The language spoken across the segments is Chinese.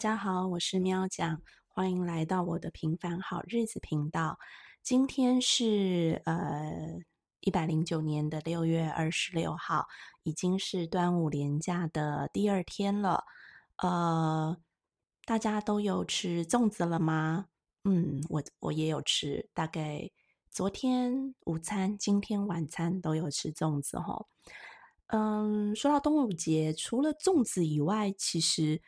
大家好，我是喵讲，欢迎来到我的平凡好日子频道。今天是呃一百零九年的六月二十六号，已经是端午连假的第二天了。呃，大家都有吃粽子了吗？嗯，我我也有吃，大概昨天午餐、今天晚餐都有吃粽子哈。嗯，说到端午节，除了粽子以外，其实。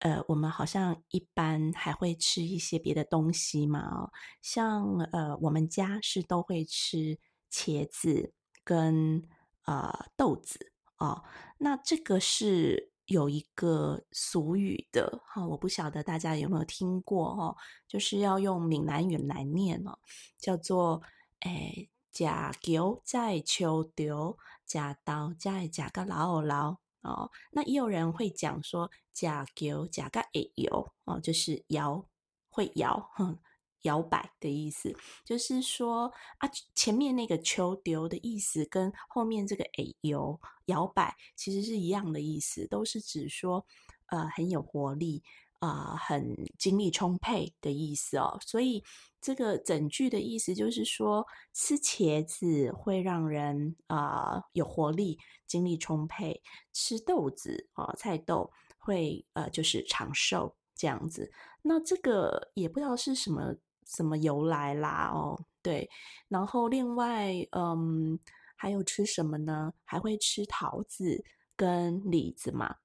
呃，我们好像一般还会吃一些别的东西嘛，像呃，我们家是都会吃茄子跟呃豆子哦。那这个是有一个俗语的哈，我不晓得大家有没有听过哈，就是要用闽南语来念哦，叫做诶，假球在秋丢，假刀在假个老老。哦，那也有人会讲说“甲球甲个诶游”哦，就是摇会摇，哼，摇摆的意思，就是说啊，前面那个球丢的意思跟后面这个诶摇摇摆其实是一样的意思，都是指说呃很有活力。啊，很精力充沛的意思哦，所以这个整句的意思就是说，吃茄子会让人啊有活力、精力充沛；吃豆子啊，菜豆会呃就是长寿这样子。那这个也不知道是什么什么由来啦哦，对。然后另外，嗯，还有吃什么呢？还会吃桃子跟李子嘛？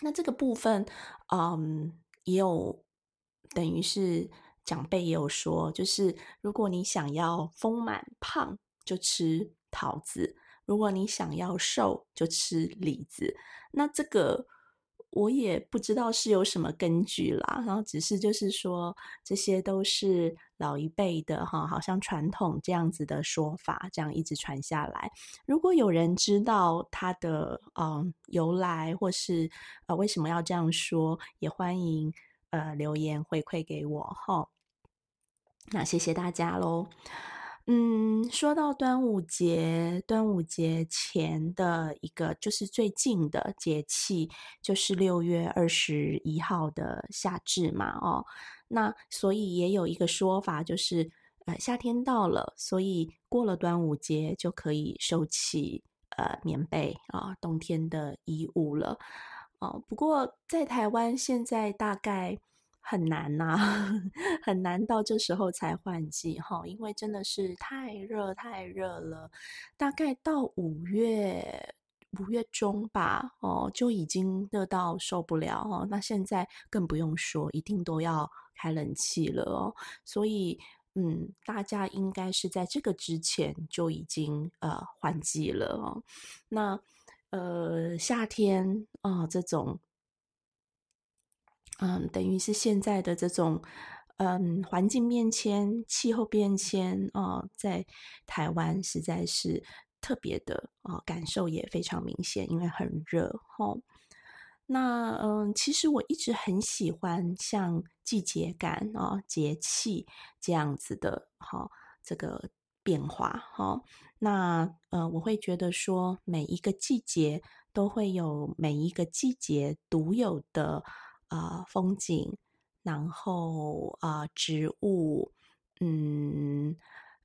那这个部分，嗯，也有等于是长辈也有说，就是如果你想要丰满胖，就吃桃子；如果你想要瘦，就吃李子。那这个。我也不知道是有什么根据啦，然后只是就是说，这些都是老一辈的哈，好像传统这样子的说法，这样一直传下来。如果有人知道它的嗯由来，或是呃为什么要这样说，也欢迎呃留言回馈给我哈。那谢谢大家喽。嗯，说到端午节，端午节前的一个就是最近的节气，就是六月二十一号的夏至嘛，哦，那所以也有一个说法，就是呃夏天到了，所以过了端午节就可以收起呃棉被啊，冬天的衣物了，哦，不过在台湾现在大概。很难呐，很难到这时候才换季哈，因为真的是太热太热了。大概到五月五月中吧，哦，就已经热到受不了哦。那现在更不用说，一定都要开冷气了哦。所以，嗯，大家应该是在这个之前就已经呃换季了哦。那呃夏天啊这种。嗯，等于是现在的这种，嗯，环境变迁、气候变迁啊，在台湾实在是特别的啊，感受也非常明显，因为很热哈。那嗯，其实我一直很喜欢像季节感啊、节气这样子的哈，这个变化哈。那呃，我会觉得说，每一个季节都会有每一个季节独有的。啊，风景，然后啊，植物，嗯，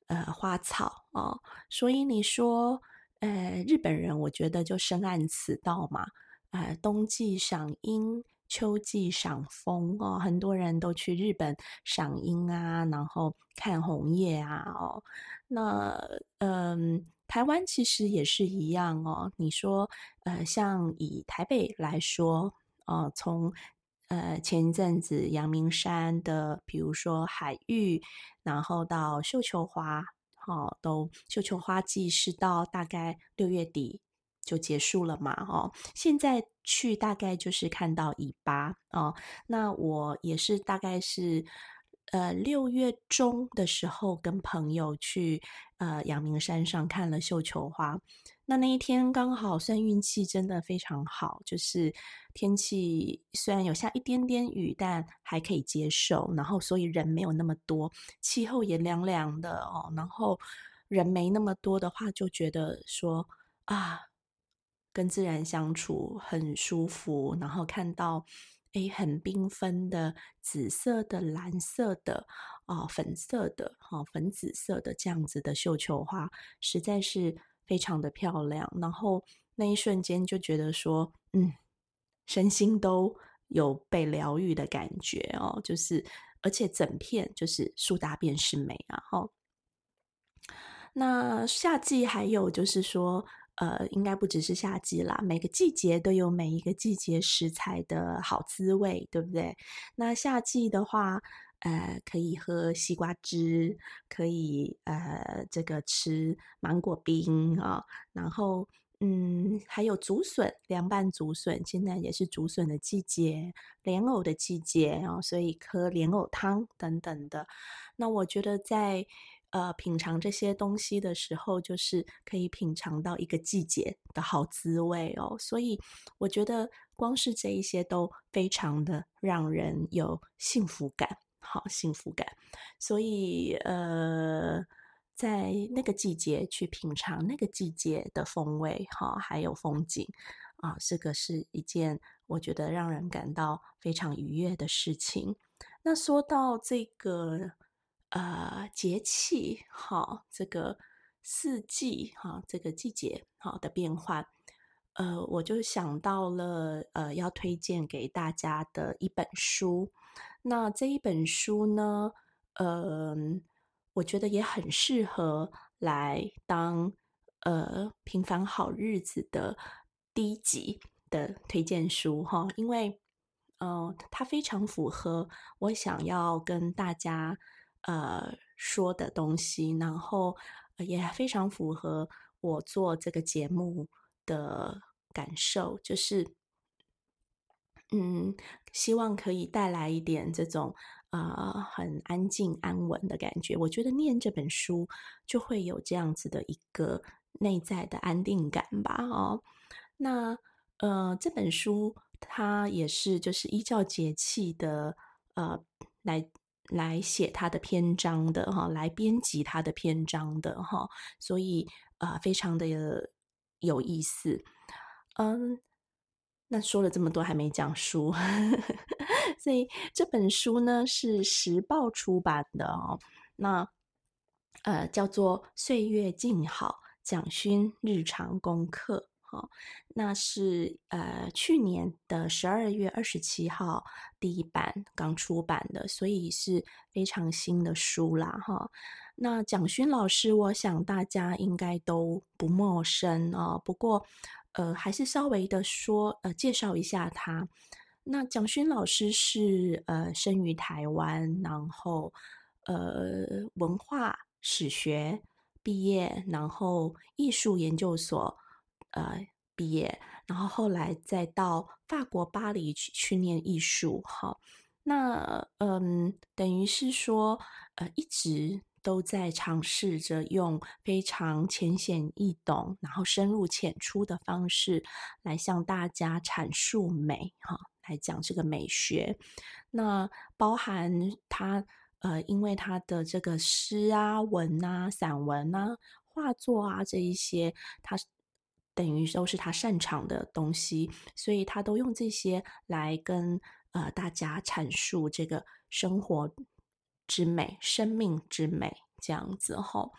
呃，花草啊，所以你说，呃，日本人我觉得就深谙此道嘛，呃，冬季赏樱，秋季赏枫哦，很多人都去日本赏樱啊，然后看红叶啊，哦，那嗯，台湾其实也是一样哦，你说，呃，像以台北来说，哦，从呃，前一阵子阳明山的，比如说海域，然后到绣球花，哈，都绣球花季是到大概六月底就结束了嘛，哦，现在去大概就是看到尾巴哦。那我也是大概是呃六月中的时候跟朋友去呃阳明山上看了绣球花。那那一天刚好算运气真的非常好，就是天气虽然有下一点点雨，但还可以接受。然后所以人没有那么多，气候也凉凉的哦。然后人没那么多的话，就觉得说啊，跟自然相处很舒服。然后看到诶很缤纷的紫色的、蓝色的、啊粉色的、哈粉紫色的这样子的绣球花，实在是非常的漂亮。然后那一瞬间就觉得说，嗯，身心都有被疗愈的感觉哦，就是而且整片就是树大便是美啊，哈。那夏季还有就是说。呃，应该不只是夏季啦，每个季节都有每一个季节食材的好滋味，对不对？那夏季的话，呃，可以喝西瓜汁，可以呃，这个吃芒果冰啊，然后嗯，还有竹笋，凉拌竹笋，现在也是竹笋的季节，莲藕的季节啊，所以喝莲藕汤等等的。那我觉得在。呃，品尝这些东西的时候，就是可以品尝到一个季节的好滋味哦。所以我觉得，光是这一些都非常的让人有幸福感，好幸福感。所以，呃，在那个季节去品尝那个季节的风味，哈，还有风景啊，这个是一件我觉得让人感到非常愉悦的事情。那说到这个。呃，节气哈，这个四季哈，这个季节哈的变换，呃，我就想到了呃，要推荐给大家的一本书。那这一本书呢，呃，我觉得也很适合来当呃平凡好日子的第一集的推荐书哈，因为呃，它非常符合我想要跟大家。呃，说的东西，然后也非常符合我做这个节目的感受，就是，嗯，希望可以带来一点这种呃很安静安稳的感觉。我觉得念这本书就会有这样子的一个内在的安定感吧。哦，那呃，这本书它也是就是依照节气的呃来。来写他的篇章的哈，来编辑他的篇章的哈，所以啊，非常的有意思。嗯，那说了这么多还没讲书，所以这本书呢是时报出版的哦。那呃，叫做《岁月静好》，蒋勋日常功课。哦，那是呃去年的十二月二十七号第一版刚出版的，所以是非常新的书啦哈。那蒋勋老师，我想大家应该都不陌生啊。不过呃，还是稍微的说呃介绍一下他。那蒋勋老师是呃生于台湾，然后呃文化史学毕业，然后艺术研究所。呃，毕业，然后后来再到法国巴黎去去念艺术，哈，那嗯，等于是说，呃，一直都在尝试着用非常浅显易懂，然后深入浅出的方式来向大家阐述美，哈，来讲这个美学。那包含他，呃，因为他的这个诗啊、文啊、散文啊、画作啊这一些，他。等于都是他擅长的东西，所以他都用这些来跟呃大家阐述这个生活之美、生命之美这样子哈。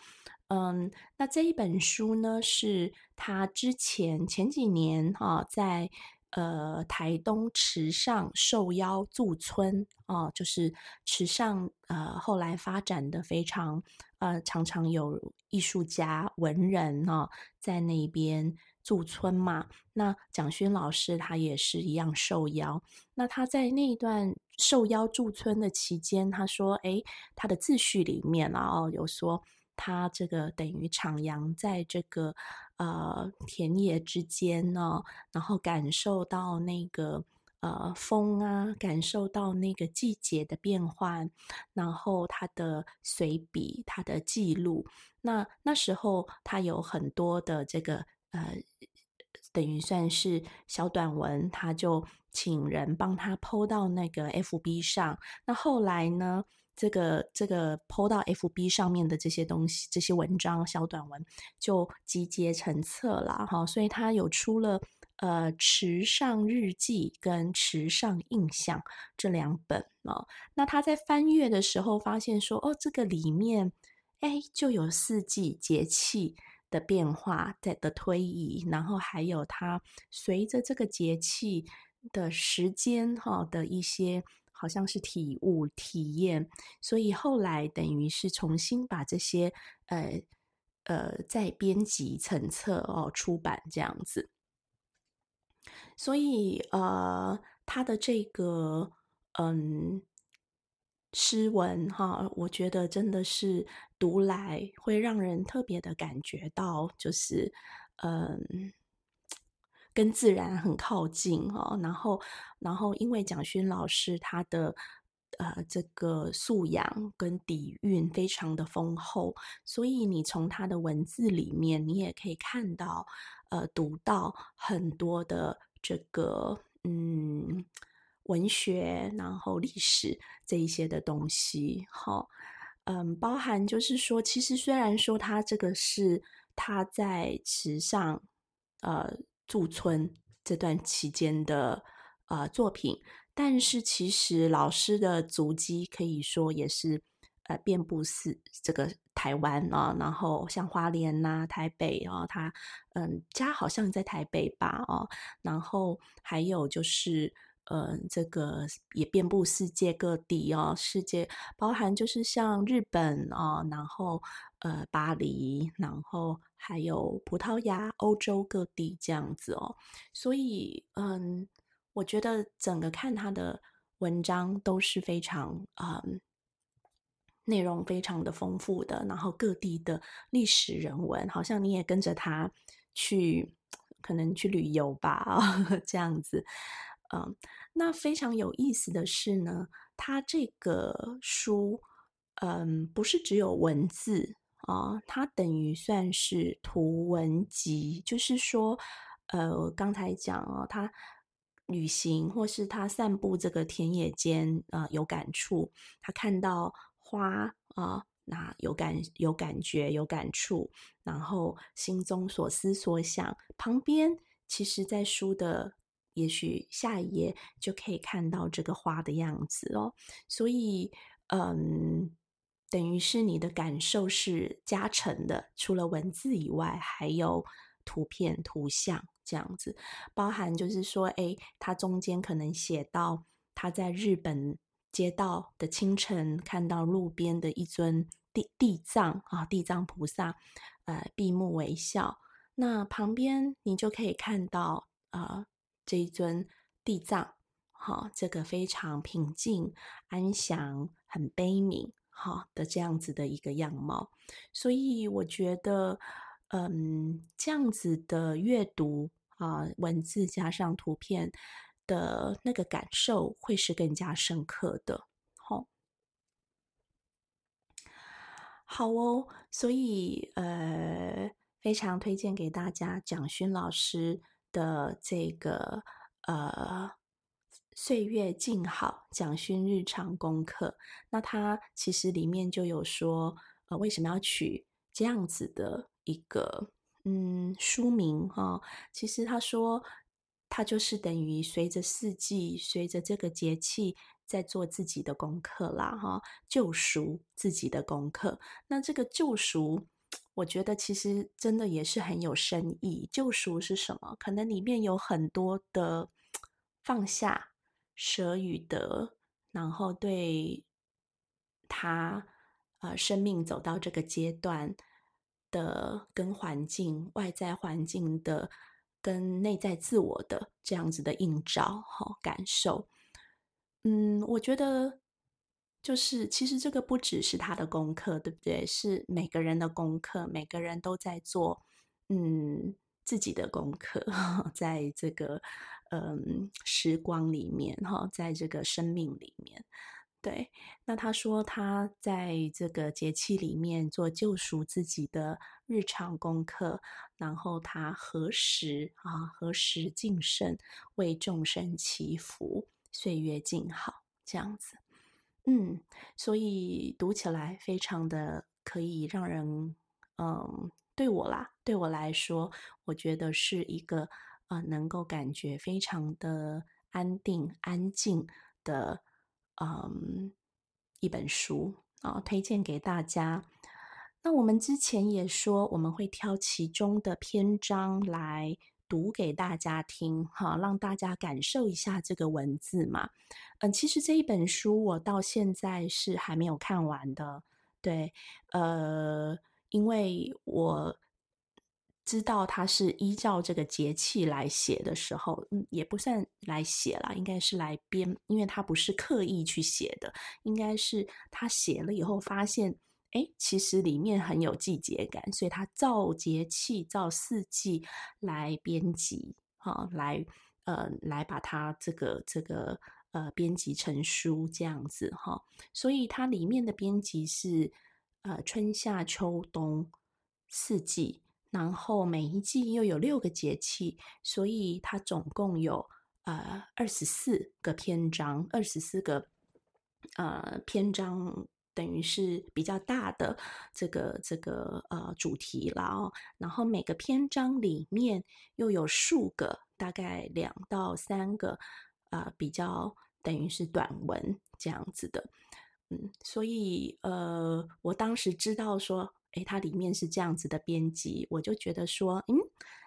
嗯，那这一本书呢，是他之前前几年哈在呃台东池上受邀驻村哦，就是池上呃后来发展的非常呃常常有艺术家文人哦在那边。驻村嘛，那蒋勋老师他也是一样受邀。那他在那一段受邀驻村的期间，他说：“哎，他的自序里面啊，哦，有说他这个等于徜徉在这个呃田野之间呢，然后感受到那个呃风啊，感受到那个季节的变换，然后他的随笔，他的记录。那那时候他有很多的这个。”呃，等于算是小短文，他就请人帮他剖到那个 FB 上。那后来呢，这个这个剖到 FB 上面的这些东西，这些文章小短文就集结成册了哈。所以他有出了呃《池上日记》跟《池上印象》这两本哦。那他在翻阅的时候发现说，哦，这个里面哎就有四季节气的变化在的推移，然后还有它随着这个节气的时间哈的一些。好像是体悟体验，所以后来等于是重新把这些呃呃再编辑成册哦出版这样子，所以呃他的这个嗯诗文哈，我觉得真的是读来会让人特别的感觉到，就是嗯。跟自然很靠近哦，然后，然后因为蒋勋老师他的呃这个素养跟底蕴非常的丰厚，所以你从他的文字里面，你也可以看到呃读到很多的这个嗯文学，然后历史这一些的东西，好，嗯，包含就是说，其实虽然说他这个是他在池上呃。驻村这段期间的呃作品，但是其实老师的足迹可以说也是呃遍布是这个台湾啊，然后像花莲呐、台北啊，他嗯家好像在台北吧哦，然后还有就是。嗯，这个也遍布世界各地哦，世界包含就是像日本啊，然后呃巴黎，然后还有葡萄牙、欧洲各地这样子哦。所以嗯，我觉得整个看他的文章都是非常嗯内容非常的丰富的，然后各地的历史人文，好像你也跟着他去可能去旅游吧 这样子。嗯，那非常有意思的是呢，它这个书，嗯，不是只有文字啊，它等于算是图文集，就是说，呃，刚才讲哦，他旅行或是他散步这个田野间，呃，有感触，他看到花啊，那有感有感觉有感触，然后心中所思所想，旁边其实在书的。也许下一页就可以看到这个花的样子哦，所以，嗯，等于是你的感受是加成的，除了文字以外，还有图片、图像这样子，包含就是说，哎，它中间可能写到他在日本街道的清晨看到路边的一尊地地藏啊，地藏菩萨，呃，闭目微笑，那旁边你就可以看到啊。这一尊地藏，哈，这个非常平静、安详、很悲悯，哈的这样子的一个样貌，所以我觉得，嗯，这样子的阅读啊，文字加上图片的那个感受会是更加深刻的，好，好哦，所以呃，非常推荐给大家蒋勋老师。的这个呃岁月静好蒋勋日常功课，那他其实里面就有说，呃为什么要取这样子的一个嗯书名哈？其实他说他就是等于随着四季，随着这个节气在做自己的功课啦哈，救赎自己的功课。那这个救赎。我觉得其实真的也是很有深意。救赎是什么？可能里面有很多的放下、舍与得，然后对他呃生命走到这个阶段的跟环境、外在环境的跟内在自我的这样子的映照哈感受。嗯，我觉得。就是，其实这个不只是他的功课，对不对？是每个人的功课，每个人都在做，嗯，自己的功课，在这个嗯时光里面，哈，在这个生命里面，对。那他说他在这个节气里面做救赎自己的日常功课，然后他何时啊，何时净身，为众生祈福，岁月静好，这样子。嗯，所以读起来非常的可以让人，嗯，对我啦，对我来说，我觉得是一个啊，能够感觉非常的安定、安静的，嗯，一本书啊，推荐给大家。那我们之前也说，我们会挑其中的篇章来读给大家听，哈，让大家感受一下这个文字嘛。嗯，其实这一本书我到现在是还没有看完的，对，呃，因为我。知道他是依照这个节气来写的时候，嗯，也不算来写了，应该是来编，因为他不是刻意去写的，应该是他写了以后发现，哎，其实里面很有季节感，所以他照节气、照四季来编辑，哈，来呃，来把它这个这个呃编辑成书这样子，哈，所以它里面的编辑是呃春夏秋冬四季。然后每一季又有六个节气，所以它总共有呃二十四个篇章，二十四个呃篇章等于是比较大的这个这个呃主题了哦。然后每个篇章里面又有数个，大概两到三个呃比较等于是短文这样子的，嗯，所以呃我当时知道说。诶，它里面是这样子的编辑，我就觉得说，嗯，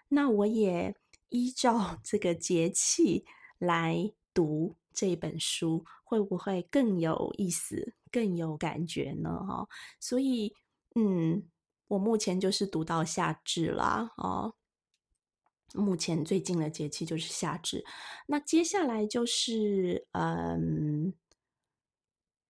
那我也依照 这个节气来读这本书，会不会更有意思、更有感觉呢？哈，所以，嗯，我目前就是读到夏至啦，哦，目前最近的节气就是夏至，那接下来就是，嗯，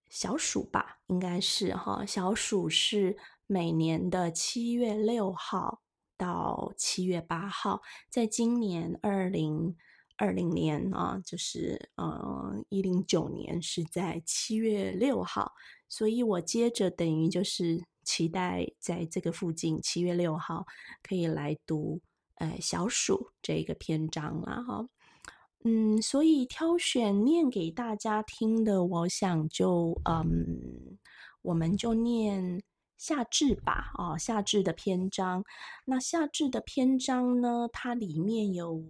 小暑吧，应该是哈，小暑是。每年的七月六号到七月八号，在今年二零二零年啊，就是呃一零九年是在七月六号，所以我接着等于就是期待在这个附近七月六号可以来读呃小暑这个篇章了哈，嗯，所以挑选念给大家听的，我想就嗯，我们就念。夏至吧，哦，夏至的篇章。那夏至的篇章呢？它里面有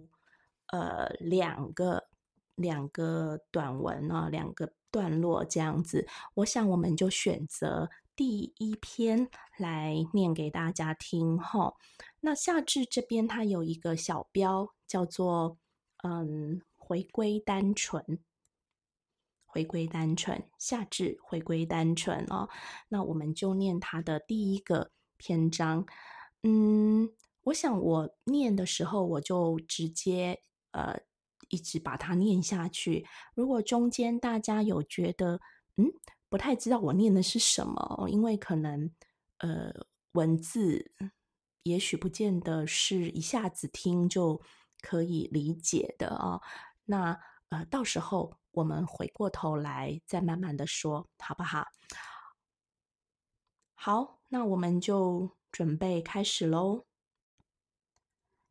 呃两个两个短文啊，两个段落这样子。我想我们就选择第一篇来念给大家听哈。那夏至这边它有一个小标，叫做嗯，回归单纯。回归单纯，夏至回归单纯哦。那我们就念它的第一个篇章。嗯，我想我念的时候，我就直接呃一直把它念下去。如果中间大家有觉得嗯不太知道我念的是什么，因为可能呃文字也许不见得是一下子听就可以理解的啊。那呃到时候。我们回过头来再慢慢的说，好不好？好，那我们就准备开始喽。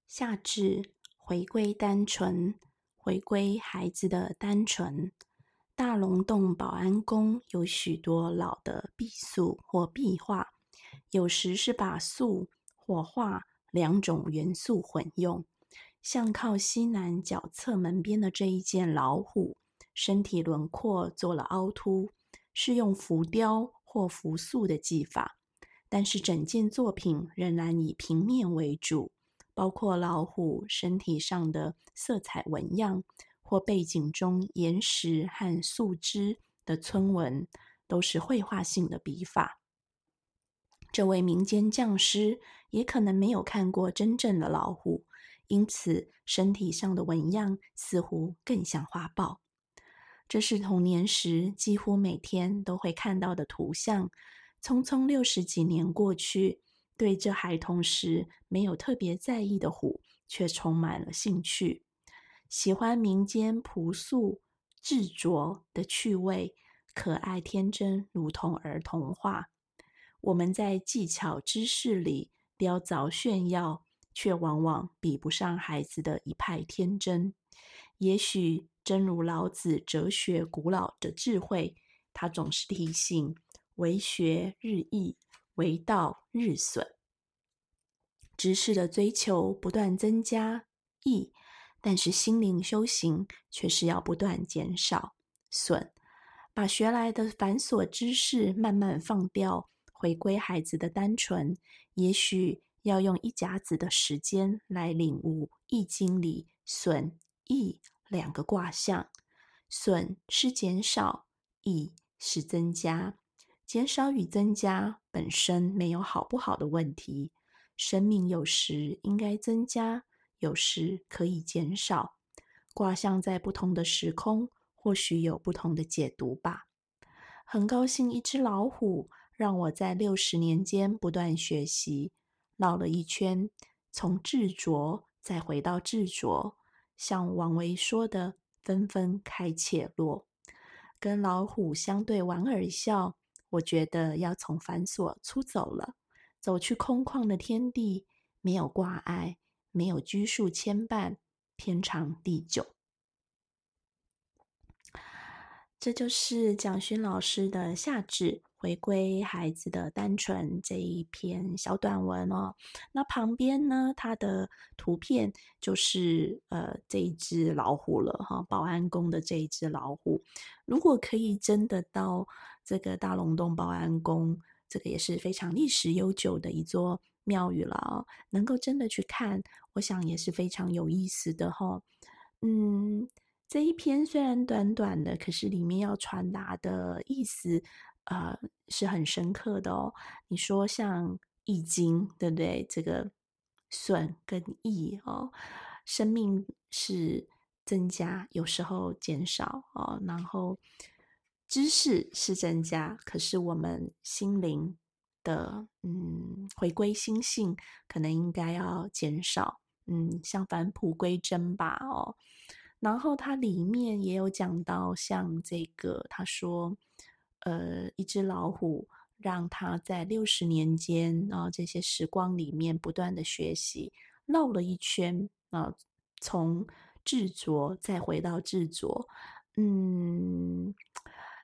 夏至，回归单纯，回归孩子的单纯。大龙洞保安宫有许多老的壁塑或壁画，有时是把塑或画两种元素混用，像靠西南角侧门边的这一件老虎。身体轮廓做了凹凸，是用浮雕或浮塑的技法，但是整件作品仍然以平面为主，包括老虎身体上的色彩纹样或背景中岩石和树枝的村纹，都是绘画性的笔法。这位民间匠师也可能没有看过真正的老虎，因此身体上的纹样似乎更像画报。这是童年时几乎每天都会看到的图像。匆匆六十几年过去，对这孩童时没有特别在意的虎，却充满了兴趣。喜欢民间朴素执着的趣味，可爱天真，如同儿童画。我们在技巧知识里雕凿炫耀，却往往比不上孩子的一派天真。也许。正如老子哲学古老的智慧，他总是提醒：为学日益，为道日损。知识的追求不断增加，益但是心灵修行却是要不断减少损，把学来的繁琐知识慢慢放掉，回归孩子的单纯。也许要用一甲子的时间来领悟《易经》里损益两个卦象。损是减少，益是增加。减少与增加本身没有好不好的问题。生命有时应该增加，有时可以减少。卦象在不同的时空，或许有不同的解读吧。很高兴，一只老虎让我在六十年间不断学习，绕了一圈，从执着再回到执着，像王维说的“纷纷开且落”。跟老虎相对莞尔一笑，我觉得要从繁琐出走了。走去空旷的天地，没有挂碍，没有拘束牵绊，天长地久。这就是蒋勋老师的夏至回归孩子的单纯这一篇小短文哦。那旁边呢，它的图片就是呃这一只老虎了哈，保安宫的这一只老虎。如果可以真的到这个大龙洞保安宫。这个也是非常历史悠久的一座庙宇了，能够真的去看，我想也是非常有意思的哈。嗯，这一篇虽然短短的，可是里面要传达的意思，呃，是很深刻的哦。你说像《易经》，对不对？这个损跟益哦，生命是增加，有时候减少哦，然后。知识是增加，可是我们心灵的嗯回归心性，可能应该要减少，嗯，像返璞归真吧，哦。然后它里面也有讲到，像这个他说，呃，一只老虎让他在六十年间啊这些时光里面不断的学习，绕了一圈啊，从执着再回到执着，嗯。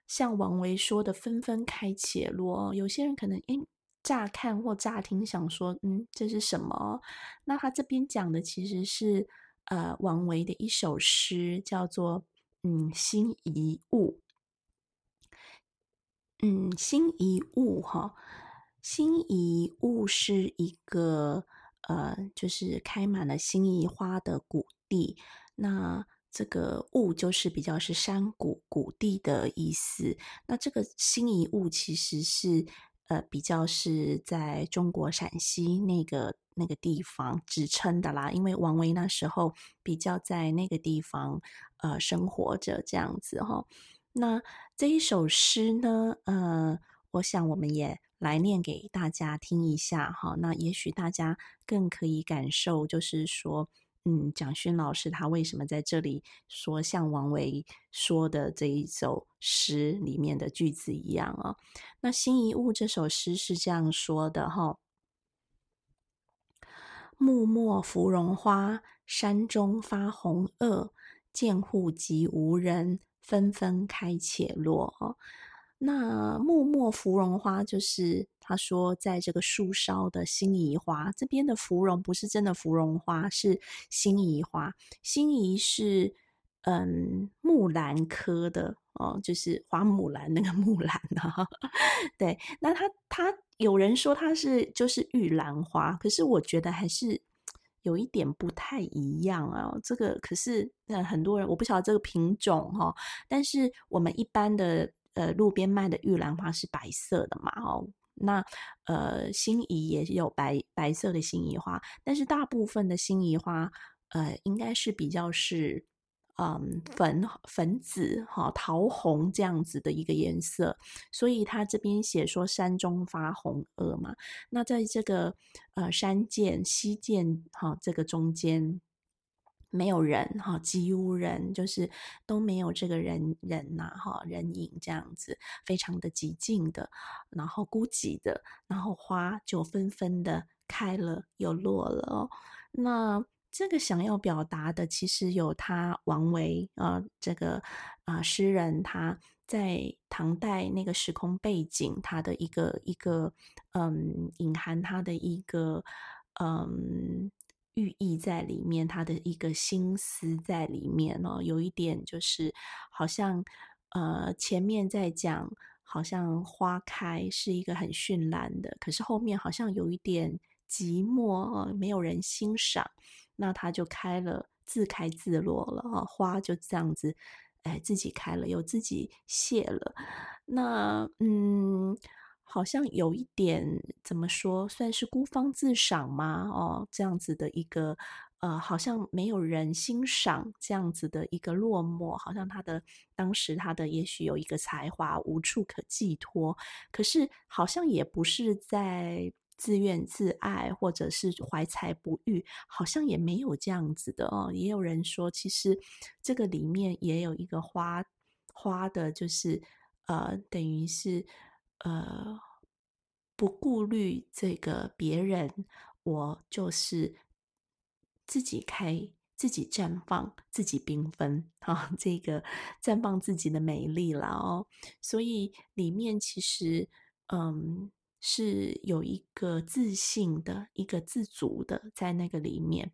像王维说的“纷纷开且落”，有些人可能诶乍看或乍听想说，嗯，这是什么？那他这边讲的其实是呃王维的一首诗，叫做“嗯心一物”。嗯，心一物哈，心一物是一个呃，就是开满了心仪花的谷地。那这个物就是比较是山谷谷地的意思。那这个心仪物其实是呃比较是在中国陕西那个那个地方指称的啦。因为王维那时候比较在那个地方呃生活着这样子哈。那这一首诗呢，呃，我想我们也来念给大家听一下哈。那也许大家更可以感受，就是说。嗯，蒋勋老师他为什么在这里说像王维说的这一首诗里面的句子一样啊？那《心一物》这首诗是这样说的哈：“木末芙蓉花，山中发红萼，见户即无人，纷纷开且落。”哦。那木末芙蓉花就是他说，在这个树梢的心仪花，这边的芙蓉不是真的芙蓉花，是心仪花。心仪是嗯木兰科的哦，就是花木兰那个木兰啊。对，那他他有人说他是就是玉兰花，可是我觉得还是有一点不太一样啊。这个可是呃很多人我不晓得这个品种哈，但是我们一般的。呃，路边卖的玉兰花是白色的嘛？哦，那呃，心仪也有白白色的心仪花，但是大部分的心仪花，呃，应该是比较是嗯粉粉紫哈桃红这样子的一个颜色，所以他这边写说山中发红萼嘛，那在这个呃山涧溪涧哈这个中间。没有人哈，几无人，就是都没有这个人人呐哈，人影这样子，非常的寂静的，然后孤寂的，然后花就纷纷的开了又落了哦。那这个想要表达的，其实有他王维啊，这个啊诗人他在唐代那个时空背景，他的一个一个嗯，隐含他的一个嗯。寓意在里面，他的一个心思在里面哦。有一点就是好像呃前面在讲，好像花开是一个很绚烂的，可是后面好像有一点寂寞，没有人欣赏，那它就开了，自开自落了啊，花就这样子。哎，自己开了，又自己谢了，那嗯，好像有一点怎么说，算是孤芳自赏吗？哦，这样子的一个呃，好像没有人欣赏这样子的一个落寞，好像他的当时他的也许有一个才华无处可寄托，可是好像也不是在。自怨自艾，或者是怀才不遇，好像也没有这样子的哦。也有人说，其实这个里面也有一个花花的，就是呃，等于是呃，不顾虑这个别人，我就是自己开，自己绽放，自己缤纷 啊，这个绽放自己的美丽了哦。所以里面其实嗯。是有一个自信的一个自足的在那个里面，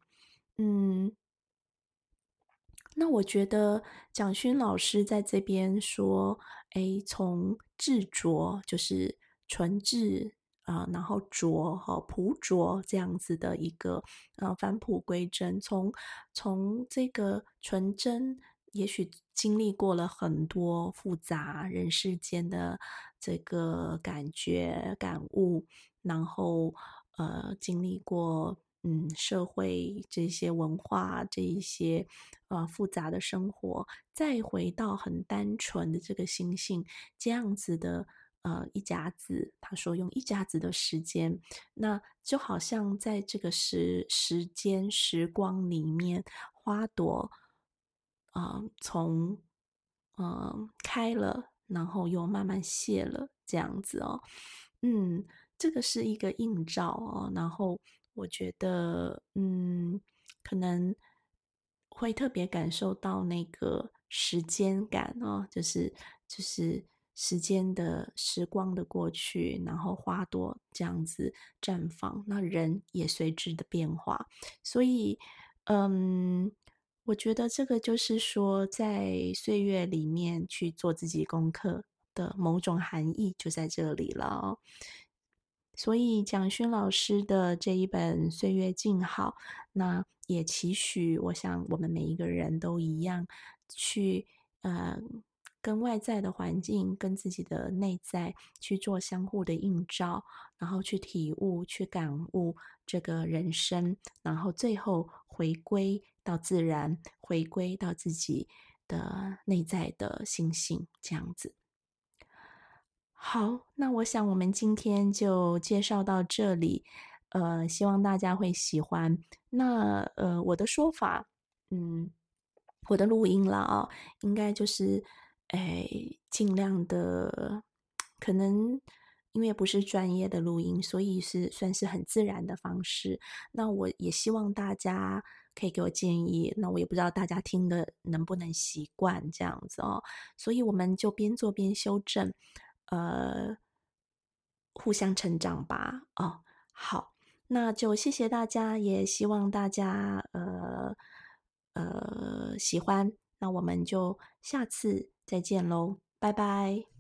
嗯，那我觉得蒋勋老师在这边说，哎，从执着就是纯质啊，然后浊和朴浊这样子的一个呃返璞归真，从从这个纯真。也许经历过了很多复杂人世间的这个感觉感悟，然后呃，经历过嗯社会这些文化这一些呃复杂的生活，再回到很单纯的这个心性，这样子的呃一甲子，他说用一甲子的时间，那就好像在这个时时间时光里面，花朵。啊，从嗯开了，然后又慢慢谢了，这样子哦，嗯，这个是一个映照哦，然后我觉得，嗯，可能会特别感受到那个时间感哦，就是就是时间的时光的过去，然后花朵这样子绽放，那人也随之的变化，所以，嗯。我觉得这个就是说，在岁月里面去做自己功课的某种含义就在这里了。所以蒋勋老师的这一本《岁月静好》，那也期许，我想我们每一个人都一样，去呃跟外在的环境跟自己的内在去做相互的映照，然后去体悟、去感悟这个人生，然后最后回归。到自然，回归到自己的内在的心性，这样子。好，那我想我们今天就介绍到这里，呃，希望大家会喜欢。那呃，我的说法，嗯，我的录音了啊，应该就是，哎，尽量的，可能因为不是专业的录音，所以是算是很自然的方式。那我也希望大家。可以给我建议，那我也不知道大家听的能不能习惯这样子哦，所以我们就边做边修正，呃，互相成长吧。哦，好，那就谢谢大家，也希望大家呃呃喜欢，那我们就下次再见喽，拜拜。